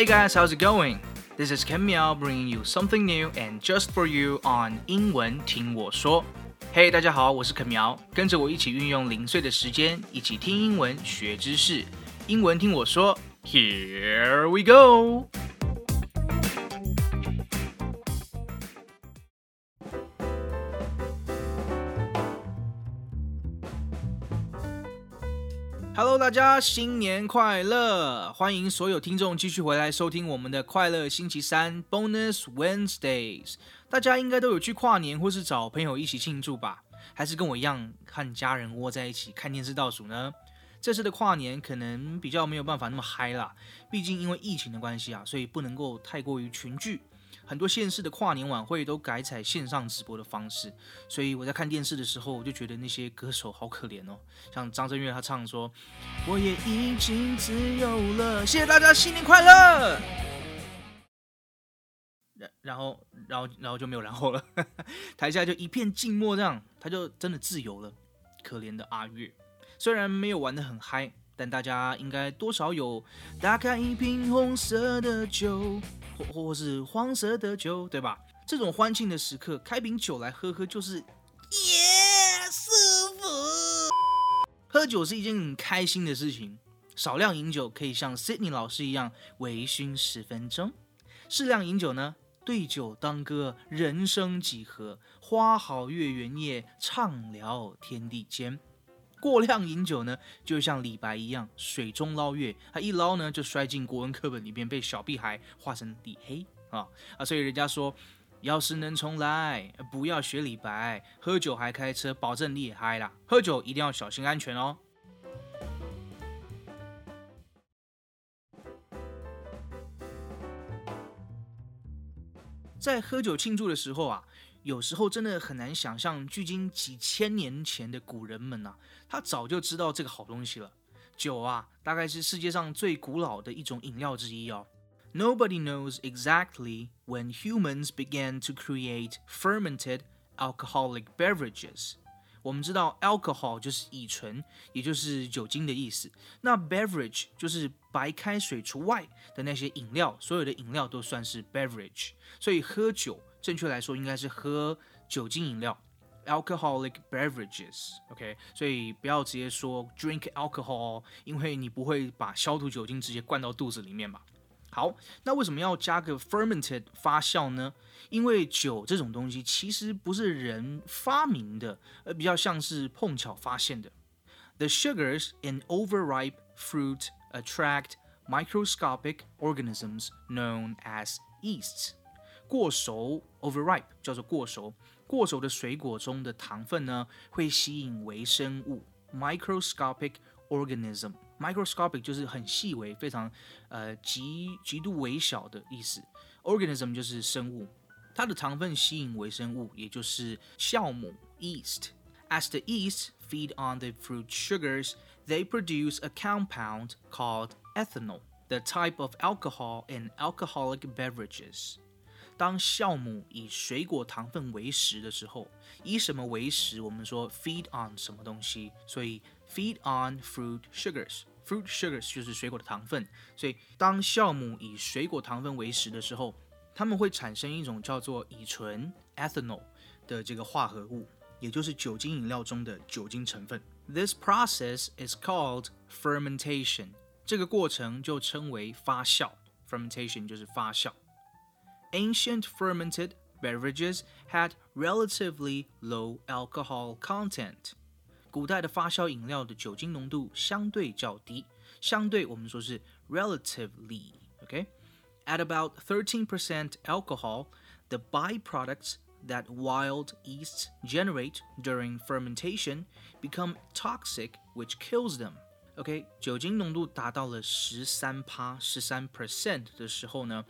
Hey guys, how's it going? This is Ken Miao bringing you something new and just for you on 英文听我说。Hey，大家好，我是 Ken Miao，，跟着我一起运用零碎的时间，一起听英文学知识。英文听我说，Here we go。Hello，大家新年快乐！欢迎所有听众继续回来收听我们的快乐星期三 Bonus Wednesdays。大家应该都有去跨年或是找朋友一起庆祝吧？还是跟我一样和家人窝在一起看电视倒数呢？这次的跨年可能比较没有办法那么嗨啦，毕竟因为疫情的关系啊，所以不能够太过于群聚。很多县市的跨年晚会都改采线上直播的方式，所以我在看电视的时候，我就觉得那些歌手好可怜哦。像张震岳他唱说：“我也已经自由了。”谢谢大家，新年快乐。然然后然后然后就没有然后了，台下就一片静默，这样他就真的自由了。可怜的阿月，虽然没有玩得很嗨，但大家应该多少有打开一瓶红色的酒。或或是黄色的酒，对吧？这种欢庆的时刻，开瓶酒来喝喝，就是耶，舒服。喝酒是一件很开心的事情，少量饮酒可以像 Sydney 老师一样微醺十分钟，适量饮酒呢，对酒当歌，人生几何，花好月圆夜，畅聊天地间。过量饮酒呢，就像李白一样，水中捞月，他一捞呢就摔进国文课本里边，被小屁孩画成李黑啊啊！所以人家说，要是能重来，不要学李白，喝酒还开车，保证你也嗨啦！喝酒一定要小心安全哦。在喝酒庆祝的时候啊。有时候真的很难想象，距今几千年前的古人们呐，他早就知道这个好东西了。酒啊，大概是世界上最古老的一种饮料之一哦。Nobody knows exactly when humans began to create fermented alcoholic beverages。我们知道 alcohol 就是乙醇，也就是酒精的意思。那 beverage 就是白开水除外的那些饮料，所有的饮料都算是 beverage。所以喝酒。正确来说应该是喝酒精饮料，alcoholic beverages，OK，所以不要直接说 drink alcohol，因为你不会把消毒酒精直接灌到肚子里面吧？好，那为什么要加个 fermented 发酵呢？因为酒这种东西其实不是人发明的，而比较像是碰巧发现的。The sugars in overripe fruit attract microscopic organisms known as yeasts。 过熟 overripe 叫做过熟，过熟的水果中的糖分呢，会吸引微生物 microscopic organism。microscopic 就是很细微、非常呃极极度微小的意思。organism 就是生物，它的糖分吸引微生物，也就是酵母 yeast。As the yeast feed on the fruit sugars, they produce a compound called ethanol, the type of alcohol in alcoholic beverages. 当酵母以水果糖分为食的时候，以什么为食？我们说 feed on 什么东西，所以 feed on fruit sugars。fruit sugars 就是水果的糖分。所以当酵母以水果糖分为食的时候，它们会产生一种叫做乙醇 ethanol 的这个化合物，也就是酒精饮料中的酒精成分。This process is called fermentation。这个过程就称为发酵。fermentation 就是发酵。ancient fermented beverages had relatively low alcohol content。古代的发酵饮料的酒精浓度相对较低，相对我们说是 relatively，OK？、Okay? At about 13% alcohol, the byproducts that wild yeasts generate during fermentation become toxic, which kills them. OK，酒精浓度达到了十三趴、十三 percent 的时候呢，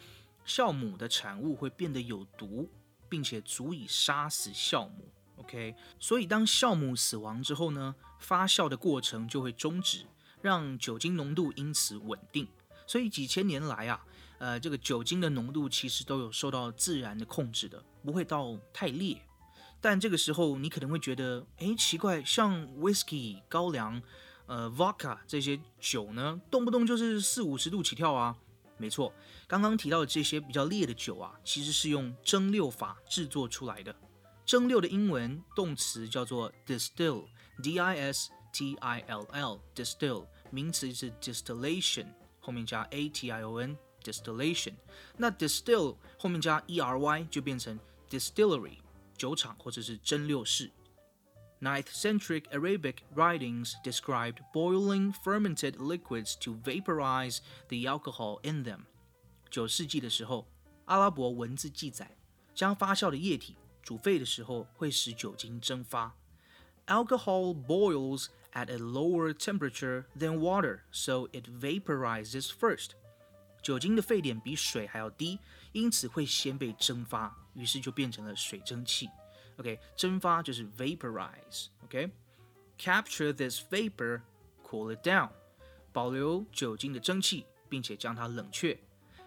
酵母的产物会变得有毒，并且足以杀死酵母。OK，所以当酵母死亡之后呢，发酵的过程就会终止，让酒精浓度因此稳定。所以几千年来啊，呃，这个酒精的浓度其实都有受到自然的控制的，不会到太烈。但这个时候你可能会觉得，哎，奇怪，像 whisky 高粱、呃 vodka 这些酒呢，动不动就是四五十度起跳啊。没错，刚刚提到的这些比较烈的酒啊，其实是用蒸馏法制作出来的。蒸馏的英文动词叫做 distill，D-I-S-T-I-L-L，distill，名词是 distillation，后面加 A-T-I-O-N，distillation。那 distill 后面加 E-R-Y 就变成 distillery，酒厂或者是蒸馏室。Ninth century Arabic writings described boiling fermented liquids to vaporize the alcohol in them。九世纪的时候，阿拉伯文字记载，将发酵的液体煮沸的时候会使酒精蒸发。Alcohol boils at a lower temperature than water, so it vaporizes first。酒精的沸点比水还要低，因此会先被蒸发，于是就变成了水蒸气。 OK，蒸发就是 vaporize。OK，capture this vapor, cool it down，保留酒精的蒸汽，并且将它冷却。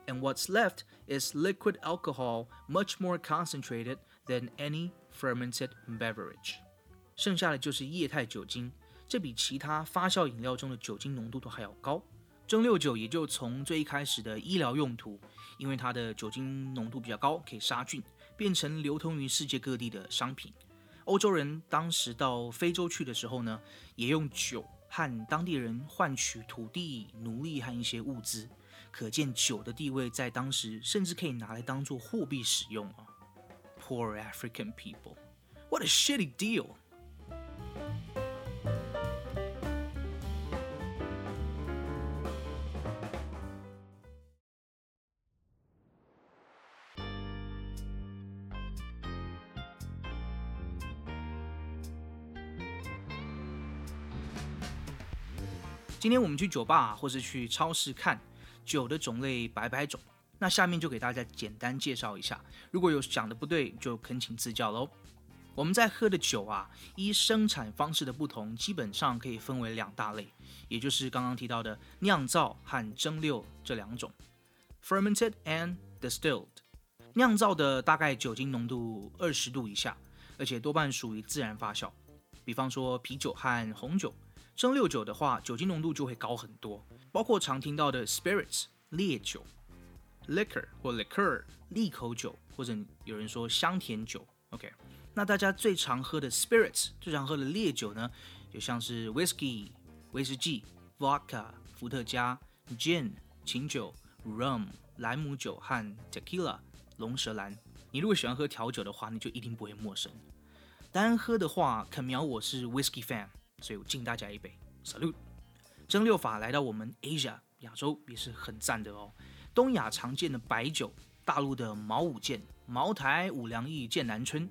And what's left is liquid alcohol, much more concentrated than any fermented beverage。剩下的就是液态酒精，这比其他发酵饮料中的酒精浓度都还要高。蒸馏酒也就从最一开始的医疗用途，因为它的酒精浓度比较高，可以杀菌。 变成流通于世界各地的商品。欧洲人当时到非洲去的时候呢，也用酒和当地人换取土地、奴隶和一些物资。可见酒的地位在当时甚至可以拿来当做货币使用啊。Poor African people, what a shitty deal! 今天我们去酒吧或是去超市看酒的种类百百种，那下面就给大家简单介绍一下。如果有讲的不对，就恳请赐教喽。我们在喝的酒啊，依生产方式的不同，基本上可以分为两大类，也就是刚刚提到的酿造和蒸馏这两种，fermented and distilled。酿造的大概酒精浓度二十度以下，而且多半属于自然发酵，比方说啤酒和红酒。蒸馏酒的话，酒精浓度就会高很多，包括常听到的 spirits 烈酒，liquor 或 liquor 利口酒，或者有人说香甜酒。OK，那大家最常喝的 spirits 最常喝的烈酒呢，就像是 whiskey 威士忌，vodka 伏特加，gin 琴酒，rum 莱姆酒和 tequila 龙舌兰。你如果喜欢喝调酒的话，你就一定不会陌生。单喝的话，肯苗我是 whiskey fan。所以我敬大家一杯，salute。蒸馏法来到我们 Asia 亚洲也是很赞的哦。东亚常见的白酒，大陆的茅五剑、茅台、五粮液、剑南春，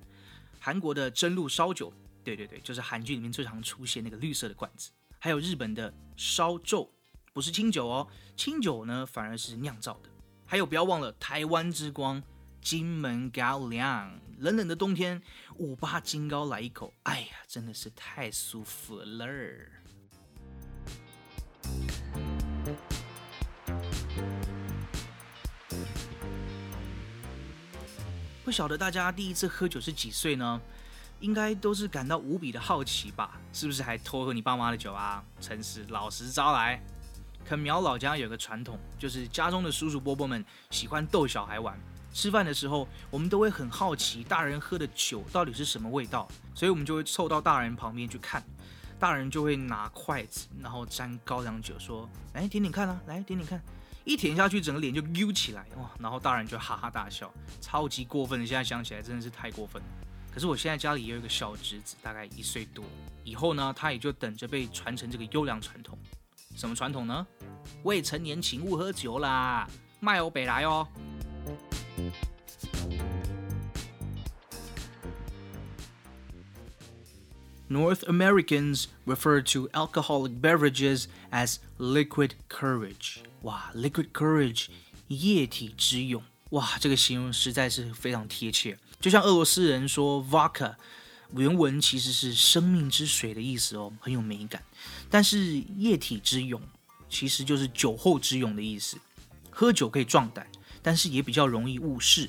韩国的蒸露烧酒，对对对，就是韩剧里面最常出现那个绿色的罐子。还有日本的烧酎，不是清酒哦，清酒呢反而是酿造的。还有不要忘了台湾之光。金门高粱，冷冷的冬天，五八金高来一口，哎呀，真的是太舒服了。不晓得大家第一次喝酒是几岁呢？应该都是感到无比的好奇吧？是不是还偷喝你爸妈的酒啊？诚实老实招来。肯苗老家有个传统，就是家中的叔叔伯伯们喜欢逗小孩玩。吃饭的时候，我们都会很好奇大人喝的酒到底是什么味道，所以我们就会凑到大人旁边去看。大人就会拿筷子，然后沾高粱酒，说：“来点点看啊，来点点看。”一舔下去，整个脸就揪起来，哇！然后大人就哈哈大笑，超级过分。现在想起来真的是太过分了。可是我现在家里也有一个小侄子，大概一岁多，以后呢，他也就等着被传承这个优良传统。什么传统呢？未成年请勿喝酒啦，卖欧北来哦。North Americans refer to alcoholic beverages as liquid courage。哇，liquid courage，液体之勇。哇，这个形容实在是非常贴切。就像俄罗斯人说 vodka，原文其实是生命之水的意思哦，很有美感。但是液体之勇，其实就是酒后之勇的意思。喝酒可以壮胆。 但是也比较容易误事，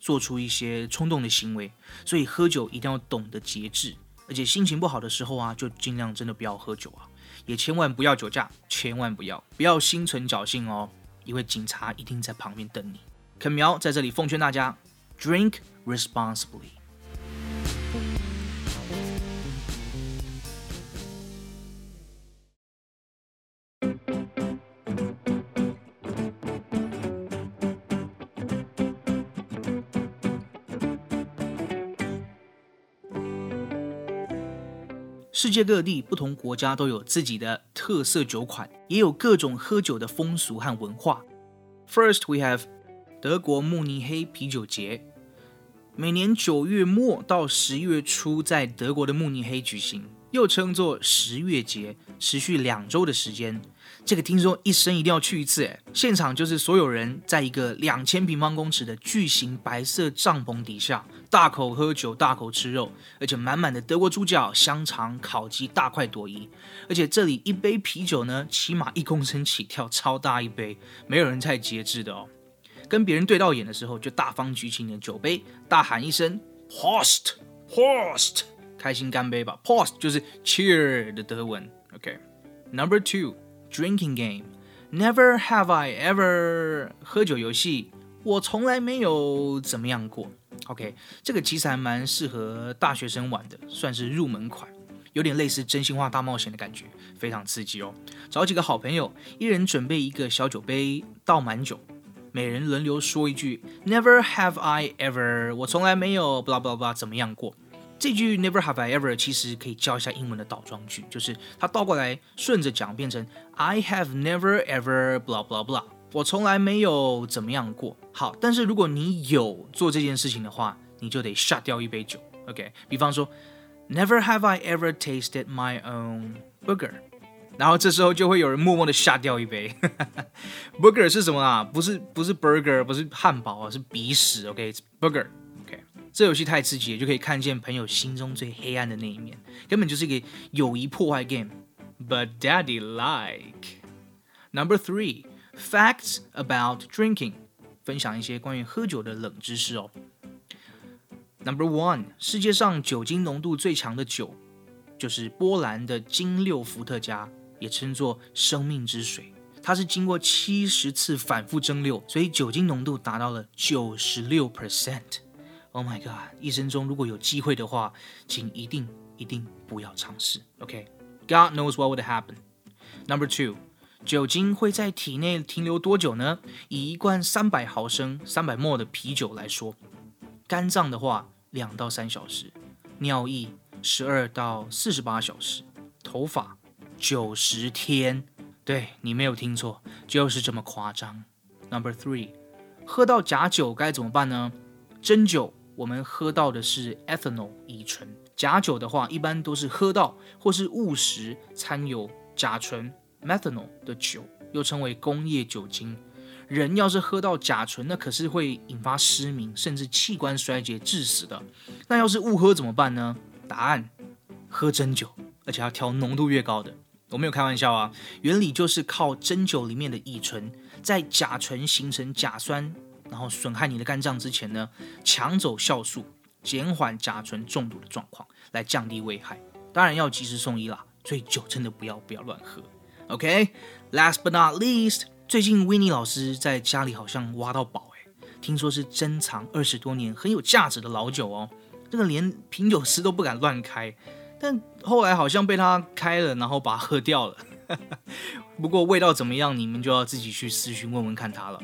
做出一些冲动的行为，所以喝酒一定要懂得节制，而且心情不好的时候啊，就尽量真的不要喝酒啊，也千万不要酒驾，千万不要不要心存侥幸哦。因为警察一定在旁边等你。肯苗在这里奉劝大家：drink responsibly。世界各地不同国家都有自己的特色酒款，也有各种喝酒的风俗和文化。First, we have 德国慕尼黑啤酒节，每年九月末到十月初在德国的慕尼黑举行，又称作十月节，持续两周的时间。这个听说一生一定要去一次，哎，现场就是所有人在一个两千平方公尺的巨型白色帐篷底下，大口喝酒，大口吃肉，而且满满的德国猪脚、香肠、烤鸡大快朵颐。而且这里一杯啤酒呢，起码一公升起跳，超大一杯，没有人太节制的哦。跟别人对到眼的时候，就大方举起你的酒杯，大喊一声 “Post，Post”，开心干杯吧。Post 就是 Cheer 的德文。OK，Number two。Drinking game, never have I ever 喝酒游戏，我从来没有怎么样过。OK，这个其实还蛮适合大学生玩的，算是入门款，有点类似真心话大冒险的感觉，非常刺激哦。找几个好朋友，一人准备一个小酒杯，倒满酒，每人轮流说一句 Never have I ever，我从来没有 blah blah blah 怎么样过。这句 Never have I ever 其实可以教一下英文的倒装句，就是它倒过来顺着讲变成 I have never ever blah blah blah，我从来没有怎么样过。好，但是如果你有做这件事情的话，你就得 shut 掉一杯酒。OK，比方说 Never have I ever tasted my own burger，然后这时候就会有人默默的下掉一杯。burger 是什么啊？不是不是 burger，不是汉堡啊，是鼻屎。OK，burger。OK，。这游戏太刺激了，就可以看见朋友心中最黑暗的那一面，根本就是一个友谊破坏 game。But Daddy like number three facts about drinking，分享一些关于喝酒的冷知识哦。Number one，世界上酒精浓度最强的酒就是波兰的金六伏特加，也称作生命之水。它是经过七十次反复蒸馏，所以酒精浓度达到了九十六 percent。Oh my god！一生中如果有机会的话，请一定一定不要尝试。OK，God knows what would happen. Number two，酒精会在体内停留多久呢？以一罐三百毫升、三百沫的啤酒来说，肝脏的话两到三小时，尿液十二到四十八小时，头发九十天。对你没有听错，就是这么夸张。Number three，喝到假酒该怎么办呢？真酒。我们喝到的是 ethanol 乙醇，假酒的话一般都是喝到或是误食掺有甲醇 methanol 的酒，又称为工业酒精。人要是喝到甲醇，那可是会引发失明甚至器官衰竭致死的。那要是误喝怎么办呢？答案：喝真酒，而且要挑浓度越高的。我没有开玩笑啊，原理就是靠真酒里面的乙醇在甲醇形成甲酸。然后损害你的肝脏之前呢，抢走酵素，减缓甲醇中毒的状况，来降低危害。当然要及时送医啦。所以酒真的不要不要乱喝。OK，last but not least，最近 w i n n i e 老师在家里好像挖到宝哎，听说是珍藏二十多年很有价值的老酒哦，这个连品酒师都不敢乱开，但后来好像被他开了，然后把它喝掉了。不过味道怎么样，你们就要自己去私讯问问看他了。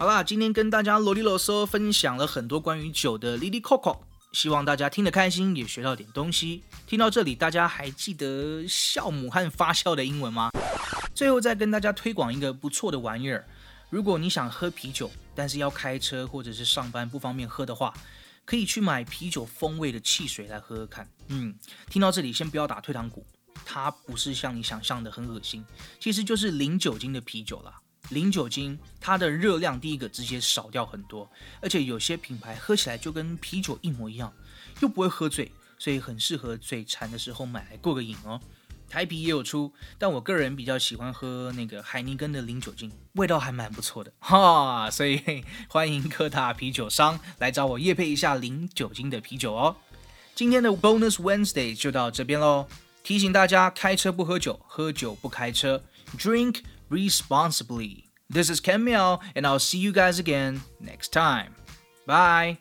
好啦，今天跟大家啰里啰嗦分享了很多关于酒的 Lily Coco，希望大家听得开心，也学到点东西。听到这里，大家还记得酵母和发酵的英文吗？最后再跟大家推广一个不错的玩意儿，如果你想喝啤酒，但是要开车或者是上班不方便喝的话，可以去买啤酒风味的汽水来喝喝看。嗯，听到这里先不要打退堂鼓，它不是像你想象的很恶心，其实就是零酒精的啤酒啦。零酒精，它的热量第一个直接少掉很多，而且有些品牌喝起来就跟啤酒一模一样，又不会喝醉，所以很适合嘴馋的时候买来过个瘾哦。台啤也有出，但我个人比较喜欢喝那个海尼根的零酒精，味道还蛮不错的 哈。所以欢迎各大啤酒商来找我夜配一下零酒精的啤酒哦。今天的 Bonus Wednesday 就到这边喽。提醒大家，开车不喝酒，喝酒不开车。Drink responsibly. This is Ken Miao, and I'll see you guys again next time. Bye.